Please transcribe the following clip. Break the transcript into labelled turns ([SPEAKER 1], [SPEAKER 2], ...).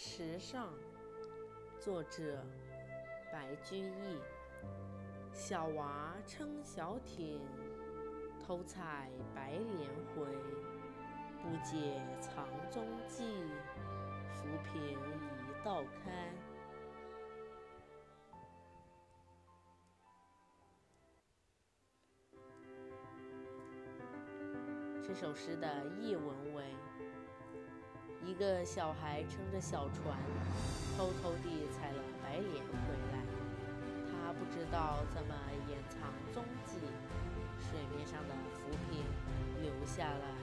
[SPEAKER 1] 池上，作者白居易。小娃撑小艇，偷采白莲回。不解藏踪迹，浮萍一道开。这首诗的译文为。一个小孩撑着小船，偷偷地采了白莲回来。他不知道怎么掩藏踪迹，水面上的浮萍留下了。